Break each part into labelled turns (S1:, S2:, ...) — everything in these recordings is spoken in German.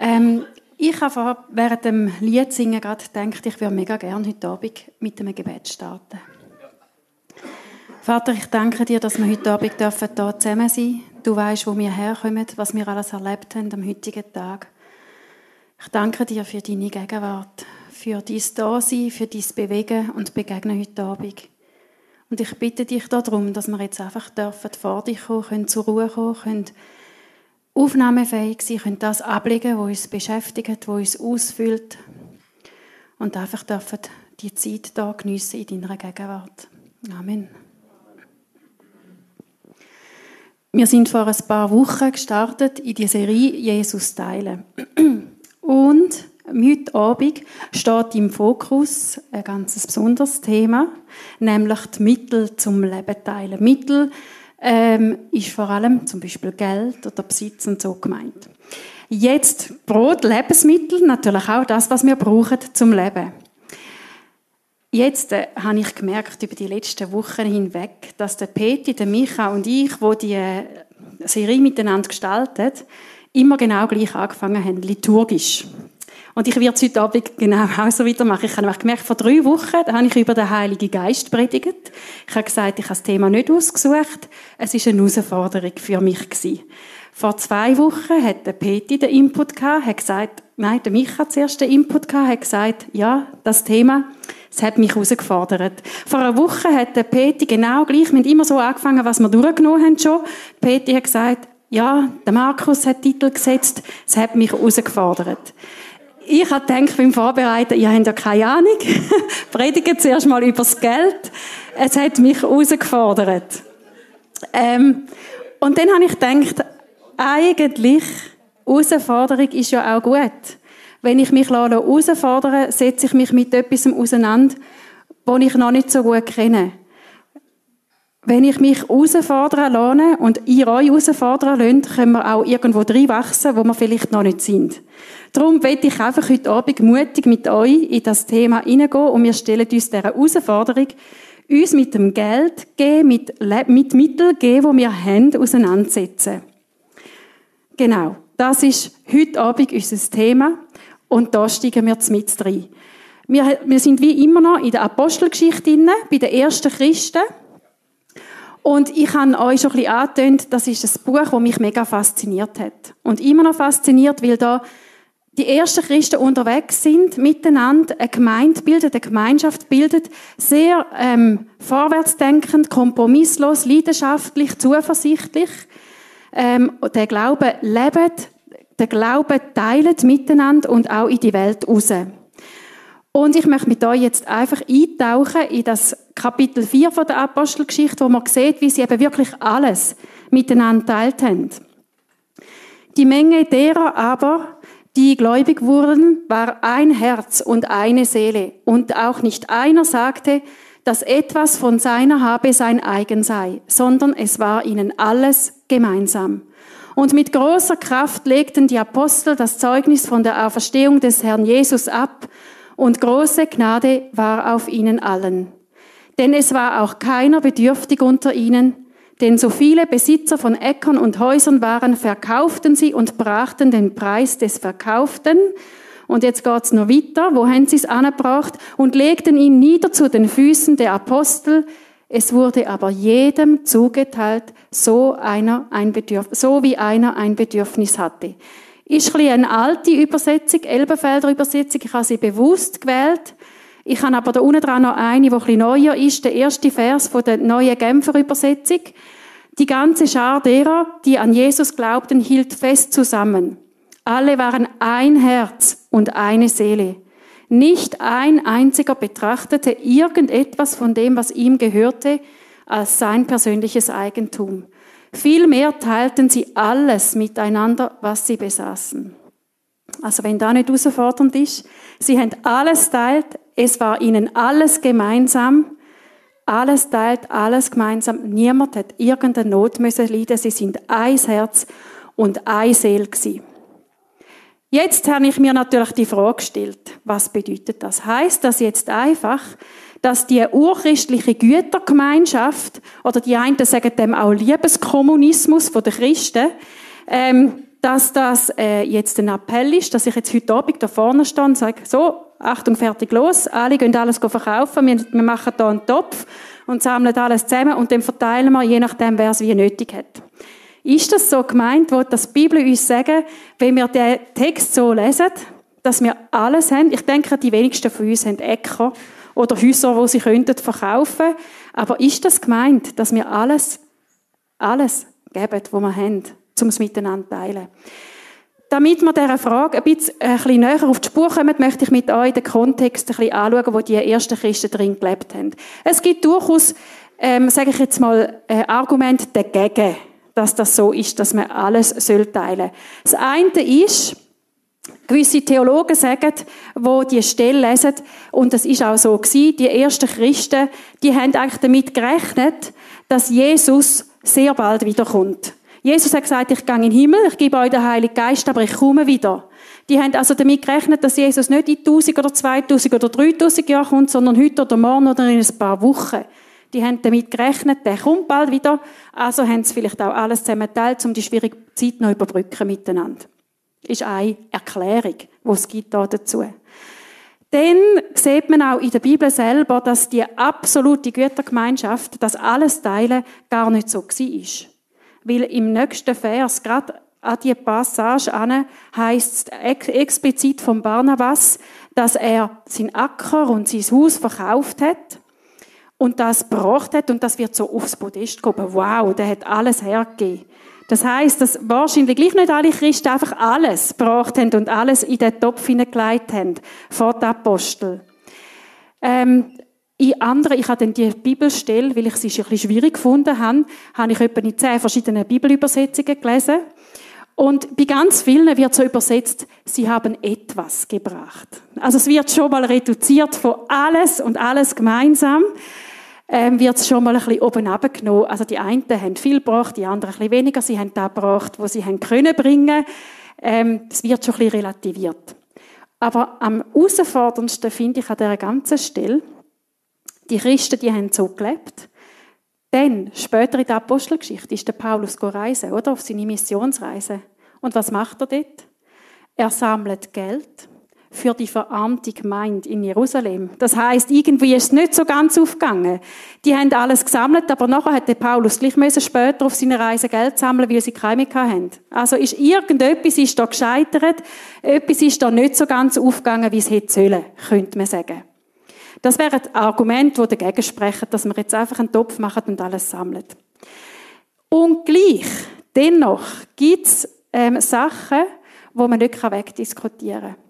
S1: Ähm, ich habe während dem Lied singen gerade gedacht, ich würde mega gerne heute Abend mit einem Gebet starten. Vater, ich danke dir, dass wir heute Abend hier zusammen sein dürfen. Du weißt, wo wir herkommen, was wir alles erlebt haben am heutigen Tag. Ich danke dir für deine Gegenwart, für dein Dasein, für dein Bewegen und Begegnen heute Abend. Und ich bitte dich darum, dass wir jetzt einfach dürfen vor dich kommen, können zur Ruhe kommen, können aufnahmefähig sein, können das ablegen, was uns beschäftigt, was uns ausfüllt und einfach dürfen die Zeit da geniessen in deiner Gegenwart. Amen. Wir sind vor ein paar Wochen gestartet in die Serie Jesus teilen. Und heute Abend steht im Fokus ein ganz besonderes Thema, nämlich die Mittel zum Leben teilen. Mittel ähm, ist vor allem zum Beispiel Geld oder Besitz und so gemeint. Jetzt Brot, Lebensmittel, natürlich auch das, was wir brauchen zum Leben. Jetzt äh, habe ich gemerkt über die letzten Wochen hinweg, dass der Peti, der Micha und ich, wo die äh, Serie miteinander gestaltet, immer genau gleich angefangen haben, liturgisch. Und ich werde es heute Abend genau auch so weitermachen. Ich habe gemerkt, vor drei Wochen da habe ich über den Heiligen Geist predigt. Ich habe gesagt, ich habe das Thema nicht ausgesucht. Es ist eine Herausforderung für mich gewesen. Vor zwei Wochen hat der Peti den Input gehabt, hat gesagt, nein, der Micha hat zuerst den Input gehabt, hat gesagt, ja, das Thema, es hat mich herausgefordert. Vor einer Woche hat der Peti genau gleich, wir haben immer so angefangen, was wir durchgenommen haben schon. Peti hat gesagt, ja, der Markus hat Titel gesetzt, es hat mich herausgefordert. Ich habe gedacht beim Vorbereiten, ihr habt ja keine Ahnung. Predigen zuerst mal über das Geld. Es hat mich herausgefordert. Ähm, und dann habe ich gedacht, eigentlich, Herausforderung ist ja auch gut. Wenn ich mich herausfordere, setze ich mich mit etwas auseinander, das ich noch nicht so gut kenne. Wenn ich mich herausfordern lasse und ihr euch herausfordern lasst, können wir auch irgendwo wachsen, wo wir vielleicht noch nicht sind. Darum werde ich einfach heute Abend mutig mit euch in das Thema hineingehen und wir stellen uns dieser Herausforderung, uns mit dem Geld geben, mit, mit Mitteln geben, die wir haben, auseinandersetzen. Genau. Das ist heute Abend unser Thema. Und da steigen wir mit rein. Wir, wir sind wie immer noch in der Apostelgeschichte drin, bei den ersten Christen. Und ich habe euch schon ein bisschen angetönt, das ist ein Buch, das mich mega fasziniert hat. Und immer noch fasziniert, weil da die ersten Christen unterwegs sind, miteinander eine Gemeinde bildet, eine Gemeinschaft bildet, sehr ähm, vorwärtsdenkend, kompromisslos, leidenschaftlich, zuversichtlich. Ähm, der Glaube lebt, den Glauben teilen miteinander und auch in die Welt raus. Und ich möchte mit euch jetzt einfach eintauchen in das Kapitel 4 von der Apostelgeschichte, wo man sieht, wie sie eben wirklich alles miteinander teilt haben. Die Menge derer aber, die gläubig wurden, war ein Herz und eine Seele. Und auch nicht einer sagte, dass etwas von seiner Habe sein eigen sei, sondern es war ihnen alles gemeinsam. Und mit großer Kraft legten die Apostel das Zeugnis von der Auferstehung des Herrn Jesus ab, und große Gnade war auf ihnen allen. Denn es war auch keiner bedürftig unter ihnen, denn so viele Besitzer von Äckern und Häusern waren, verkauften sie und brachten den Preis des Verkauften. Und jetzt geht's noch weiter. Wo haben sie es angebracht? Und legten ihn nieder zu den Füßen der Apostel, es wurde aber jedem zugeteilt, so, einer ein Bedürf so wie einer ein Bedürfnis hatte. Ist ein eine alte Übersetzung, Elbenfelder Übersetzung. Ich habe sie bewusst gewählt. Ich habe aber da unten dran noch eine, die ein bisschen neuer ist. Der erste Vers von der neuen Genfer Übersetzung. Die ganze Schar derer, die an Jesus glaubten, hielt fest zusammen. Alle waren ein Herz und eine Seele. Nicht ein einziger betrachtete irgendetwas von dem, was ihm gehörte, als sein persönliches Eigentum. Vielmehr teilten sie alles miteinander, was sie besaßen. Also wenn da nicht herausfordernd ist, sie haben alles teilt, es war ihnen alles gemeinsam, alles teilt, alles gemeinsam, niemand hat irgendeine Not müssen leiden, sie sind ein Herz und ein Seel gewesen. Jetzt habe ich mir natürlich die Frage gestellt, was bedeutet das? Heißt das jetzt einfach, dass die urchristliche Gütergemeinschaft oder die einen sagen dem auch Liebeskommunismus von den Christen, ähm, dass das äh, jetzt ein Appell ist, dass ich jetzt heute Abend da vorne stehe und sage, so, Achtung, fertig, los, alle gehen alles verkaufen, wir, wir machen da einen Topf und sammeln alles zusammen und dann verteilen wir, je nachdem, wer es wie nötig hat. Ist das so gemeint, wo das Bibel uns sagen, wenn wir den Text so lesen, dass wir alles haben? Ich denke, die wenigsten von uns haben Äcker oder Häuser, wo sie könnten verkaufen. Aber ist das gemeint, dass wir alles, alles geben, was wir haben, um es miteinander zu teilen? Damit wir dieser Frage ein bisschen, ein bisschen näher auf die Spur kommen, möchte ich mit euch den Kontext ein bisschen anschauen, wo die ersten Christen drin gelebt haben. Es gibt durchaus, ähm, sage ich jetzt mal, äh, Argumente dagegen, dass das so ist, dass man alles soll teilen soll. Das eine ist, gewisse Theologen sagen, wo die Stelle lesen, und das ist auch so gewesen, die ersten Christen, die haben eigentlich damit gerechnet, dass Jesus sehr bald wiederkommt. Jesus hat gesagt, ich gehe in den Himmel, ich gebe euch den Heiligen Geist, aber ich komme wieder. Die haben also damit gerechnet, dass Jesus nicht in 1000 oder 2000 oder 3000 Jahren kommt, sondern heute oder morgen oder in ein paar Wochen. Die haben damit gerechnet, der kommt bald wieder. Also haben sie vielleicht auch alles zusammen geteilt, um die schwierige Zeit noch überbrücken miteinander. Ist eine Erklärung, die es gibt da dazu. Dann sieht man auch in der Bibel selber, dass die absolute Gütergemeinschaft, das alles Teilen, gar nicht so war. Weil im nächsten Vers, gerade an die Passage an, heißt es explizit von Barnabas, dass er sein Acker und sein Haus verkauft hat und das gebracht hat und das wird so aufs Podest gehoben. Wow, der hat alles hergegeben. Das heißt, dass wahrscheinlich gleich nicht alle Christen einfach alles gebracht haben und alles in den Topf hineingelegt haben vor den Apostel. Ähm, in anderen, ich habe dann die Bibelstelle, weil ich sie ein bisschen schwierig gefunden habe, habe ich etwa in zehn verschiedenen Bibelübersetzungen gelesen. Und bei ganz vielen wird so übersetzt, sie haben etwas gebracht. Also es wird schon mal reduziert von alles und alles gemeinsam, ähm, wird es schon mal ein bisschen oben abgenommen. Also die einen haben viel gebracht, die anderen ein bisschen weniger. Sie haben da gebracht, wo sie haben können bringen. Ähm, es wird schon ein bisschen relativiert. Aber am herausforderndsten finde ich an dieser ganzen Stelle, die Christen, die haben so gelebt. Dann, später in der Apostelgeschichte, ist der Paulus reisen, oder? Auf seine Missionsreise. Und was macht er dort? Er sammelt Geld für die verarmte Gemeinde in Jerusalem. Das heißt, irgendwie ist es nicht so ganz aufgegangen. Die haben alles gesammelt, aber nachher hat der Paulus gleich müssen später auf seiner Reise Geld sammeln, weil sie keine mehr hatten. Also ist irgendetwas ist da gescheitert, etwas ist da nicht so ganz aufgegangen, wie es hätte sollen, könnte man sagen. Das wäre ein Argument, das dagegen sprechen, dass man jetzt einfach einen Topf macht und alles sammelt. Und gleich, dennoch, gibt es ähm, Sachen, wo man nicht wegdiskutieren kann.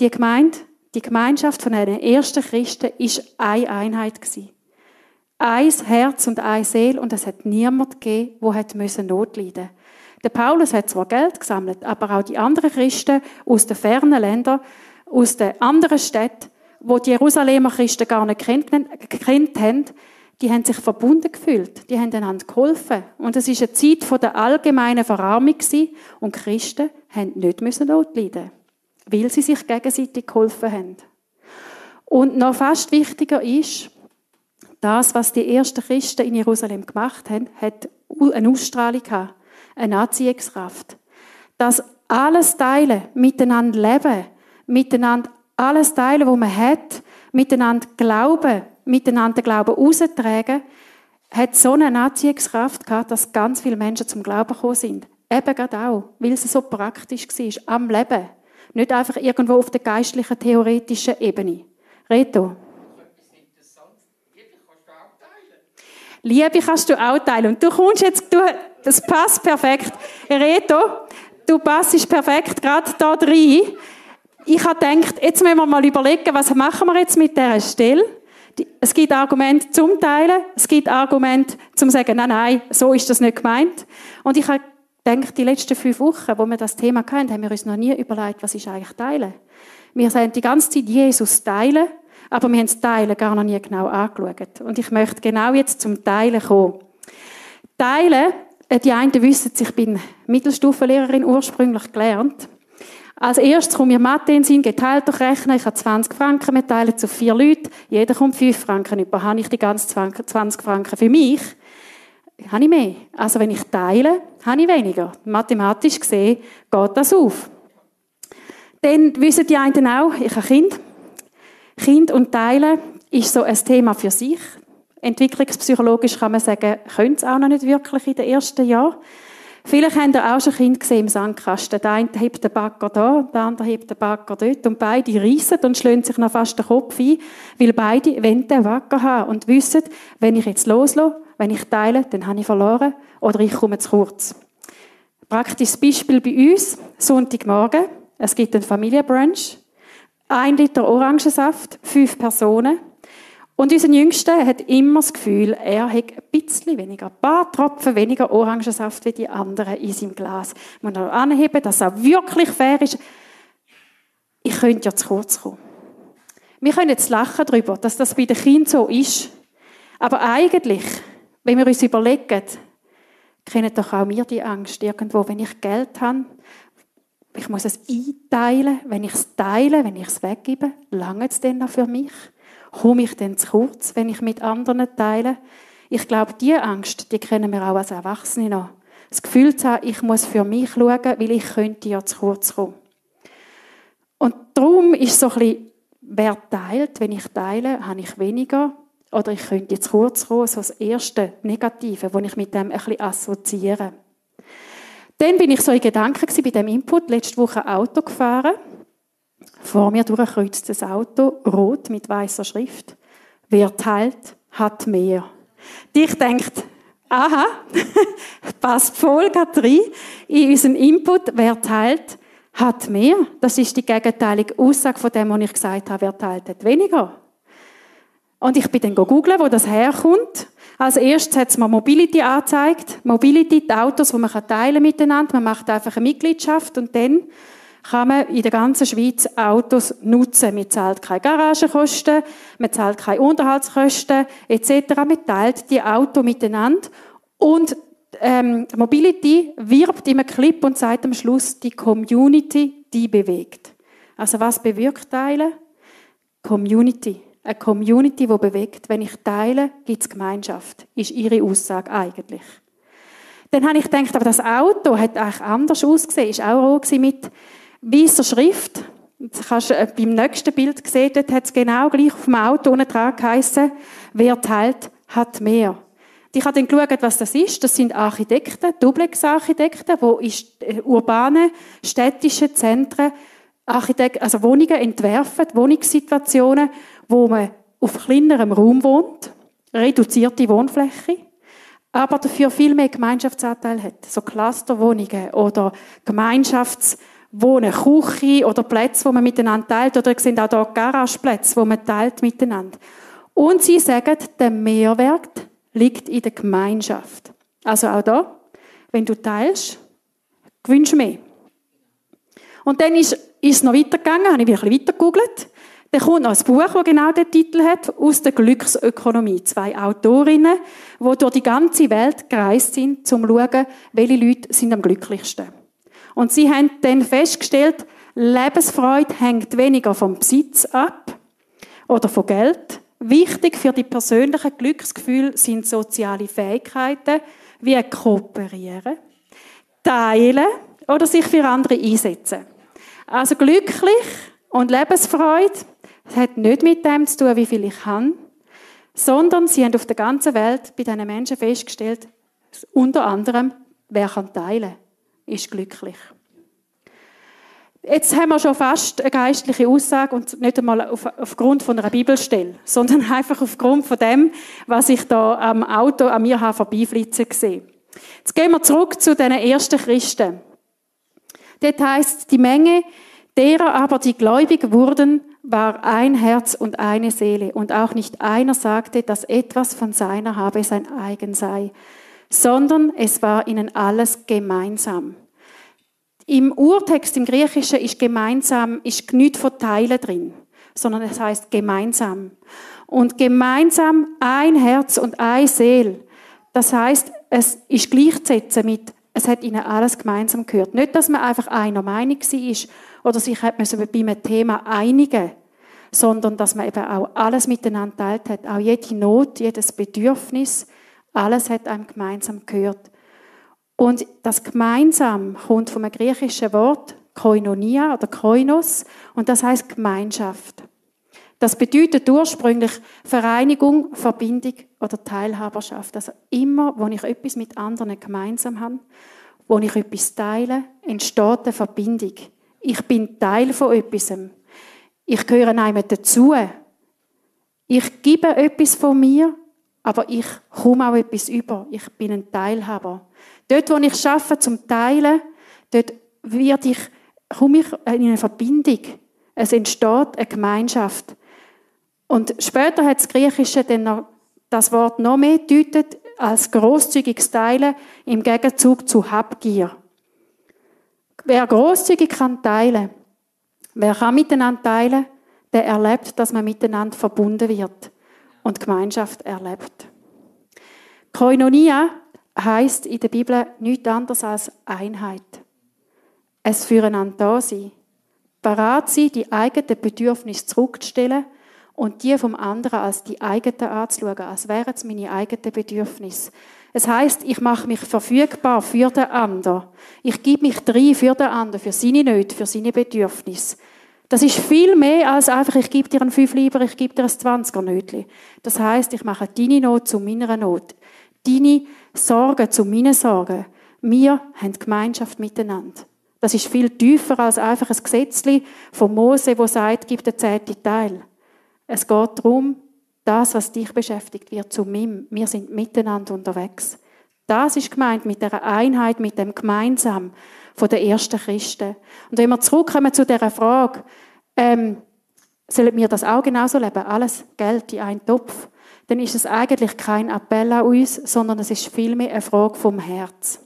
S1: Die Gemeinde, die Gemeinschaft von den ersten Christen ist eine Einheit gewesen. Ein Herz und eine Seele und es hat niemand gegeben, der hat Not leiden Der Paulus hat zwar Geld gesammelt, aber auch die anderen Christen aus den fernen Ländern, aus den anderen Städten, wo die Jerusalemer Christen gar nicht gekannt haben, die haben sich verbunden gefühlt, die haben einander geholfen. Und es ist eine Zeit der allgemeinen Verarmung und Christen haben nicht müssen Not leiden, weil sie sich gegenseitig geholfen haben. Und noch fast wichtiger ist, das, was die ersten Christen in Jerusalem gemacht haben, hat eine Ausstrahlung gehabt, eine Anziehungskraft. Das alles teilen, miteinander leben, miteinander alles teilen, was man hat, miteinander glauben, miteinander Glauben austragen, hat so eine Anziehungskraft gehabt, dass ganz viele Menschen zum Glauben gekommen sind. Eben gerade auch, weil es so praktisch war, am Leben. Nicht einfach irgendwo auf der geistlichen, theoretischen Ebene. Reto. Liebe kannst du auch teilen. Und du kommst jetzt, du, das passt perfekt. Reto, du passest perfekt gerade da rein. Ich habe gedacht, jetzt müssen wir mal überlegen, was machen wir jetzt mit dieser Stelle? Es gibt Argumente zum Teilen, es gibt Argumente zum sagen, nein, nein, so ist das nicht gemeint. Und ich habe gedacht, die letzten fünf Wochen, wo wir das Thema hatten, haben wir uns noch nie überlegt, was ist eigentlich Teilen. Wir sagen die ganze Zeit Jesus teilen, aber wir haben das Teilen gar noch nie genau angeschaut. Und ich möchte genau jetzt zum Teilen kommen. Teilen, äh, die einen wissen, ich bin Mittelstufenlehrerin ursprünglich gelernt. Als erstes kommt mir Mathe in den Sinn, geteilt durch Rechnen. Ich habe 20 Franken, wir teilen zu vier Leute. Jeder kommt 5 Franken über. Habe ich die ganzen 20 Franken für mich? Habe ich mehr. Also wenn ich teile, habe ich weniger. Mathematisch gesehen geht das auf. Dann wissen die einen auch, ich habe Kind. Kind und Teilen ist so ein Thema für sich. Entwicklungspsychologisch kann man sagen, können es auch noch nicht wirklich in den ersten Jahren. Vielleicht habt ihr auch schon Kinder gesehen im Sandkasten. Der eine hebt den Bagger da, der andere hebt den Bagger dort und beide reissen und schlagen sich noch fast den Kopf ein, weil beide wollen den Bagger haben und wissen, wenn ich jetzt loslasse, wenn ich teile, dann habe ich verloren oder ich komme zu kurz. Praktisches Beispiel bei uns, Sonntagmorgen, es gibt einen Familienbrunch, ein Liter Orangensaft, fünf Personen, und unser Jüngster hat immer das Gefühl, er hat ein bisschen weniger, ein paar Tropfen weniger Orangensaft wie die anderen in seinem Glas. Man muss anheben, dass er wirklich fair ist. Ich könnte ja zu kurz kommen. Wir können jetzt lachen darüber, dass das bei den Kindern so ist. Aber eigentlich, wenn wir uns überlegen, kennen doch auch wir die Angst irgendwo, wenn ich Geld habe, ich muss es einteilen, wenn ich es teile, wenn ich es weggebe, lange es denn noch für mich? komme ich denn zu kurz, wenn ich mit anderen teile? Ich glaube, diese Angst, die kennen wir auch als Erwachsene noch. Das Gefühl zu haben, ich muss für mich schauen, weil ich könnte ja zu kurz kommen. Und darum ist so ein bisschen, wer teilt, wenn ich teile, habe ich weniger oder ich könnte zu kurz kommen, so das erste Negative, das ich mit dem ein assoziiere. Dann bin ich so in Gedanken bei dem Input, letzte Woche Auto gefahren vor mir durchkreuzt das Auto, rot mit weißer Schrift. Wer teilt, hat mehr. Dich denkt, aha, passt voll rein in unseren Input. Wer teilt, hat mehr. Das ist die gegenteilige Aussage von dem, was ich gesagt habe. Wer teilt, hat weniger. Und ich bin dann googeln, wo das herkommt. Als erstes hat es mir Mobility angezeigt. Mobility, die Autos, die man teilen miteinander. Man macht einfach eine Mitgliedschaft und dann kann man in der ganzen Schweiz Autos nutzen. Man zahlt keine Garagenkosten, man zahlt keine Unterhaltskosten etc. Man teilt die Autos miteinander und ähm, Mobility wirbt im Clip und sagt am Schluss, die Community, die bewegt. Also was bewirkt Teilen? Community. Eine Community, die bewegt. Wenn ich teile, gibt es Gemeinschaft. Ist ihre Aussage eigentlich. Dann habe ich gedacht, aber das Auto hat eigentlich anders ausgesehen. Ist auch rot mit weißer Schrift. Das kannst du äh, beim nächsten Bild sehen, dort hat es genau gleich auf dem Auto unten dran geheissen, wer teilt, hat mehr. Ich habe dann geschaut, was das ist. Das sind Architekten, Duplex-Architekten, die in äh, urbanen, städtischen Zentren Architekt also Wohnungen entwerfen, Wohnungssituationen, wo man auf kleinerem Raum wohnt, reduzierte Wohnfläche, aber dafür viel mehr Gemeinschaftsanteil hat. So Clusterwohnungen oder Gemeinschafts- Wohnen, Küche oder Plätze, wo man miteinander teilt. Oder sind auch hier Garageplätze, wo man teilt miteinander. Und sie sagen, der Mehrwert liegt in der Gemeinschaft. Also auch da, wenn du teilst, gewünscht du mehr. Und dann ist, ist es noch weitergegangen, habe ich ein bisschen weiter. Dann kommt noch ein Buch, das genau den Titel hat, aus der Glücksökonomie. Zwei Autorinnen, die durch die ganze Welt gereist sind, um zu schauen, welche Leute sind am glücklichsten. Und sie haben dann festgestellt, Lebensfreude hängt weniger vom Besitz ab oder von Geld. Wichtig für die persönlichen Glücksgefühle sind soziale Fähigkeiten wie kooperieren, teilen oder sich für andere einsetzen. Also glücklich und Lebensfreude hat nicht mit dem zu tun, wie viel ich habe, sondern sie haben auf der ganzen Welt bei diesen Menschen festgestellt, unter anderem, wer kann teilen ist glücklich. Jetzt haben wir schon fast eine geistliche Aussage und nicht einmal auf, aufgrund von einer Bibelstelle, sondern einfach aufgrund von dem, was ich da am Auto an mir habe vorbeiflitzen sehe. Jetzt gehen wir zurück zu den ersten Christen. Dort heißt die Menge derer aber, die gläubig wurden, war ein Herz und eine Seele. Und auch nicht einer sagte, dass etwas von seiner habe sein eigen sei, sondern es war ihnen alles gemeinsam. Im Urtext im Griechischen ist gemeinsam, ist nichts von Teilen drin, sondern es heißt gemeinsam. Und gemeinsam ein Herz und eine Seele. Das heißt, es ist gleichzusetzen mit, es hat ihnen alles gemeinsam gehört. Nicht, dass man einfach einer Meinung war oder sich hat man bei einem Thema einigen, sondern dass man eben auch alles miteinander teilt hat. Auch jede Not, jedes Bedürfnis, Alles hat einem gemeinsam gehört. Und das gemeinsam kommt vom griechischen Wort Koinonia oder Koinos und das heißt Gemeinschaft. Das bedeutet ursprünglich Vereinigung, Verbindung oder Teilhaberschaft. Also immer, wo ich etwas mit anderen gemeinsam habe, wo ich etwas teile, entsteht eine Verbindung. Ich bin Teil von etwas. Ich gehöre einem dazu. Ich gebe etwas von mir, aber ich komme auch etwas über. Ich bin ein Teilhaber. Dort, wo ich schaffe zum Teilen, dort werde ich, komme ich in eine Verbindung. Es entsteht eine Gemeinschaft. Und später hat das Griechische dann das Wort noch mehr deutet als großzügiges Teilen im Gegenzug zu Habgier. Wer großzügig kann teilen, wer kann miteinander teilen, der erlebt, dass man miteinander verbunden wird und Gemeinschaft erlebt. Koinonia heißt in der Bibel nichts anderes als Einheit. Es füreinander da sein. Parat sein, die eigenen Bedürfnisse zurückzustellen und die vom anderen als die eigenen anzuschauen, als wären es meine eigenen Bedürfnisse. Es heißt, ich mache mich verfügbar für den anderen. Ich gebe mich drin für den anderen, für seine Nöte, für seine Bedürfnisse. Das ist viel mehr als einfach, ich gebe dir einen 5 lieber, ich gebe dir ein 20er Nötli. Das heißt, ich mache deine Not zu meiner Not. Deine Sorgen zu meinen Sorgen. Wir haben Gemeinschaft miteinander. Das ist viel tiefer als einfach ein Gesetzli von Mose, wo sagt, gib den zehnten Teil. Es geht darum, das, was dich beschäftigt, wird zu mir. Wir sind miteinander unterwegs. Das ist gemeint mit der Einheit, mit dem Gemeinsam von den ersten Christen. Und wenn wir zurückkommen zu dieser Frage, ähm, sollen wir das auch genauso leben? Alles Geld in einen Topf? Dann ist es eigentlich kein Appell an uns, sondern es ist vielmehr eine Frage vom Herz.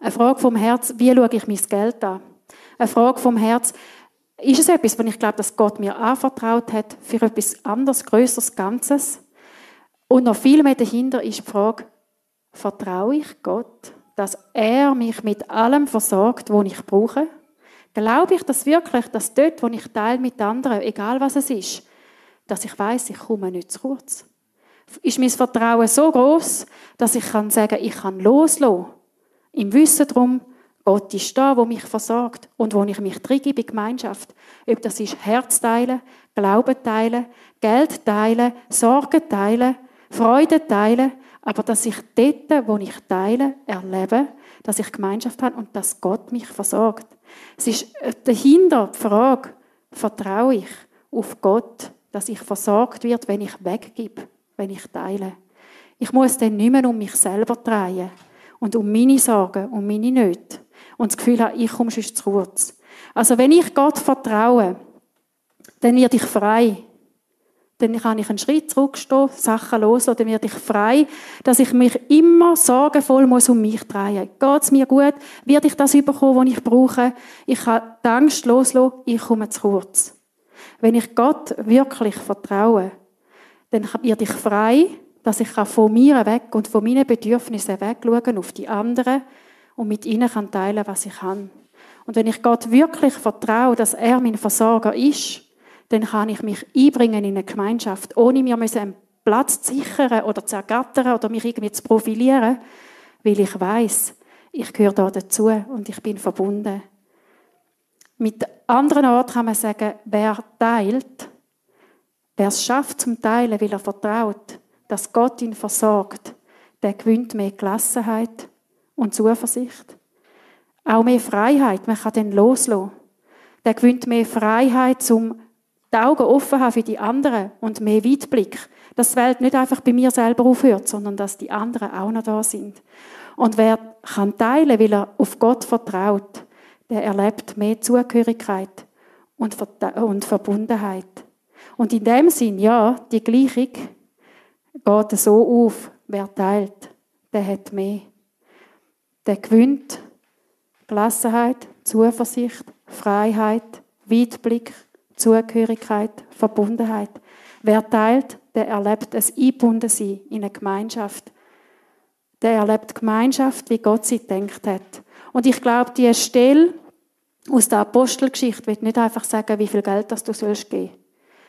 S1: Eine Frage vom Herz, wie schaue ich mein Geld an? Eine Frage vom Herz, ist es etwas, was ich glaube, dass Gott mir anvertraut hat für etwas anderes, Größeres, Ganzes? Und noch viel mehr dahinter ist die Frage, vertraue ich Gott, dass er mich mit allem versorgt, was ich brauche? Glaube ich das wirklich, dass dort, wo ich teile mit anderen, egal was es ist, dass ich weiß, ich komme nicht zu kurz? Ist mein Vertrauen so groß, dass ich kann sagen, ich kann loslassen, im Wissen darum, Gott ist da, wo mich versorgt und wo ich mich treibe in Gemeinschaft. Ob das ist Herz teilen, Glauben teilen, Geld teilen, Sorgen teilen, Freude teilen, aber dass ich dort, wo ich teile, erlebe, dass ich Gemeinschaft habe und dass Gott mich versorgt. Es ist äh, dahinter die Frage, vertraue ich auf Gott, dass ich versorgt wird, wenn ich weggebe, wenn ich teile. Ich muss dann nicht mehr um mich selber drehen und um meine Sorgen, um meine Nöte und das Gefühl habe, ich komme schon zu kurz. Also wenn ich Gott vertraue, dann werde ich frei. Dann kann ich einen Schritt zurückstehen, Sachen los, oder werde ich frei, dass ich mich immer sorgenvoll muss um mich drehen. Geht es mir gut? Werde ich das bekommen, was ich brauche? Ich kann die Angst loslassen, ich komme zu kurz. Wenn ich Gott wirklich vertraue, dann werde ich frei, dass ich von mir weg und von meinen Bedürfnissen wegschauen auf die anderen und mit ihnen kann teilen, was ich kann. Und wenn ich Gott wirklich vertraue, dass er mein Versorger ist, dann kann ich mich einbringen in eine Gemeinschaft, ohne mir einen Platz zu sichern oder zu ergattern oder mich irgendwie zu profilieren, weil ich weiß, ich gehöre da dazu und ich bin verbunden. Mit anderen Orten kann man sagen, wer teilt, wer es schafft zum Teilen, weil er vertraut, dass Gott ihn versorgt, der gewinnt mehr Gelassenheit, und Zuversicht. Auch mehr Freiheit, man kann dann loslassen. Der gewinnt mehr Freiheit, um die Augen offen haben für die anderen und mehr Weitblick. Dass die Welt nicht einfach bei mir selber aufhört, sondern dass die anderen auch noch da sind. Und wer kann teilen, weil er auf Gott vertraut, der erlebt mehr Zugehörigkeit und, und Verbundenheit. Und in dem Sinn, ja, die Gleichung geht so auf, wer teilt, der hat mehr der gewinnt Gelassenheit, Zuversicht, Freiheit, Weitblick, Zugehörigkeit, Verbundenheit. Wer teilt, der erlebt ein Einbundensein in eine Gemeinschaft. Der erlebt Gemeinschaft, wie Gott sie denkt hat. Und ich glaube, die Stelle aus der Apostelgeschichte wird nicht einfach sagen, wie viel Geld das du sollst geben,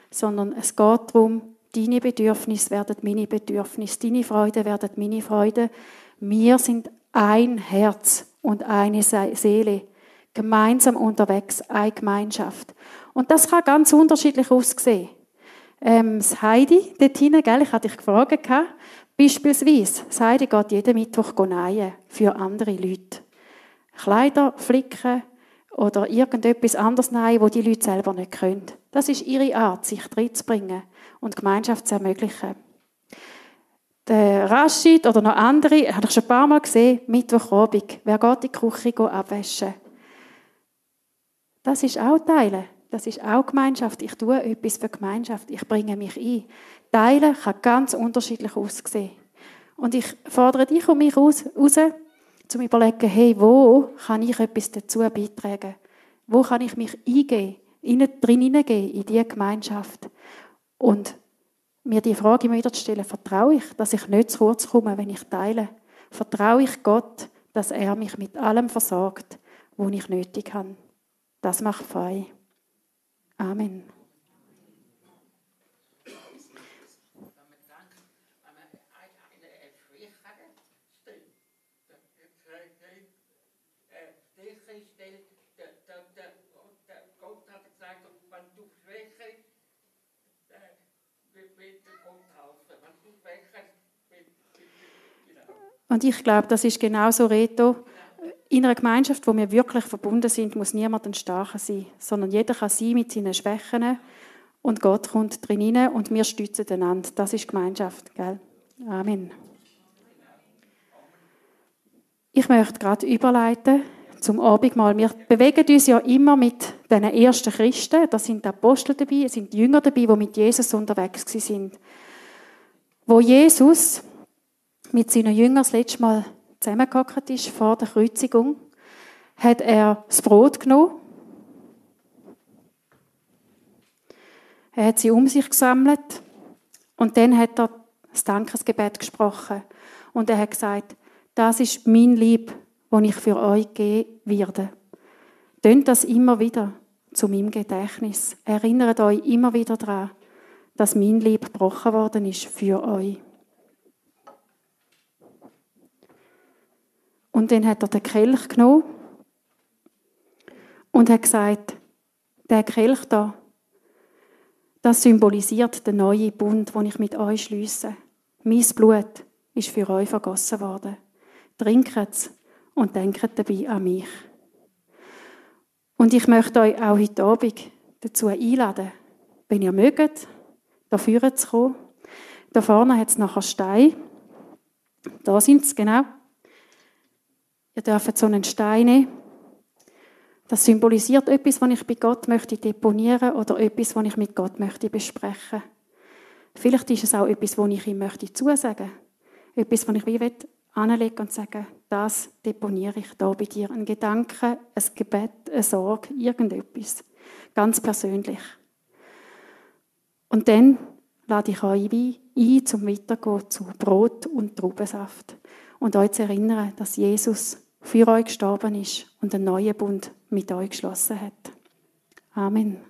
S1: sondern es geht darum, deine Bedürfnisse werden meine Bedürfnisse, deine Freude werden meine Freude. Wir sind ein Herz und eine Seele, gemeinsam unterwegs, eine Gemeinschaft. Und das kann ganz unterschiedlich aussehen. Ähm, das Heidi dort hinten, gell, ich hatte dich gefragt, beispielsweise, das Heidi geht jeden Mittwoch nähen für andere Leute. Kleider flicken oder irgendetwas anderes nähen, wo die Leute selber nicht können. Das ist ihre Art, sich reinzubringen und Gemeinschaft zu ermöglichen. Der Rashid oder noch andere, habe ich schon ein paar Mal gesehen, Mittwochabend. Wer geht in die Küche abwaschen? Das ist auch Teilen. Das ist auch Gemeinschaft. Ich tue etwas für Gemeinschaft. Ich bringe mich ein. Teilen kann ganz unterschiedlich aussehen. Und ich fordere dich und mich raus, raus zum überlegen, hey, wo kann ich etwas dazu beitragen? Wo kann ich mich eingehen, drin hineingehen, in diese Gemeinschaft? Und mir die Frage immer wieder zu stellen, vertraue ich, dass ich nicht zu kurz komme, wenn ich teile? Vertraue ich Gott, dass er mich mit allem versorgt, was ich nötig habe? Das macht frei. Amen. Und ich glaube, das ist genauso Reto. In einer Gemeinschaft, wo wir wirklich verbunden sind, muss niemand ein Starker sein, sondern jeder kann sein mit seinen Schwächen und Gott kommt drin hinein und wir stützen einander. Das ist Gemeinschaft, gell? Amen. Ich möchte gerade überleiten zum Abendmahl. Wir bewegen uns ja immer mit den ersten Christen. Da sind Apostel dabei, es sind Jünger dabei, die mit Jesus unterwegs sind. Wo Jesus mit seinen Jüngern das letzte Mal zusammengehockt ist, vor der Kreuzigung, hat er das Brot genommen. Er hat sie um sich gesammelt und dann hat er das Dankesgebet gesprochen. Und er hat gesagt, das ist mein Lieb, das ich für euch geben werde. Tönt das immer wieder zu meinem Gedächtnis. Erinnert euch immer wieder daran, dass mein Lieb gebrochen worden ist für euch. Und dann hat er den Kelch genommen und hat gesagt, der Kelch da, das symbolisiert den neuen Bund, den ich mit euch schließe. Mein Blut ist für euch vergossen worden. Trinkt es und denkt dabei an mich. Und ich möchte euch auch heute Abend dazu einladen, wenn ihr mögt, da vorne zu kommen. Da vorne hat es nachher Steine. Da sind sie, genau. Ihr dürft so einen Stein nehmen. Das symbolisiert etwas, was ich bei Gott möchte deponieren oder etwas, was ich mit Gott möchte besprechen. Vielleicht ist es auch etwas, was ich ihm möchte zusagen. Etwas, was ich wie anlegen und sagen, das deponiere ich da bei dir. Ein Gedanke, ein Gebet, eine Sorge, irgendetwas. Ganz persönlich. Und dann lade ich euch ein, zum Weitergehen zu Brot und Traubensaft. Und euch zu erinnern, dass Jesus für euch gestorben ist und einen neuen Bund mit euch geschlossen hat. Amen.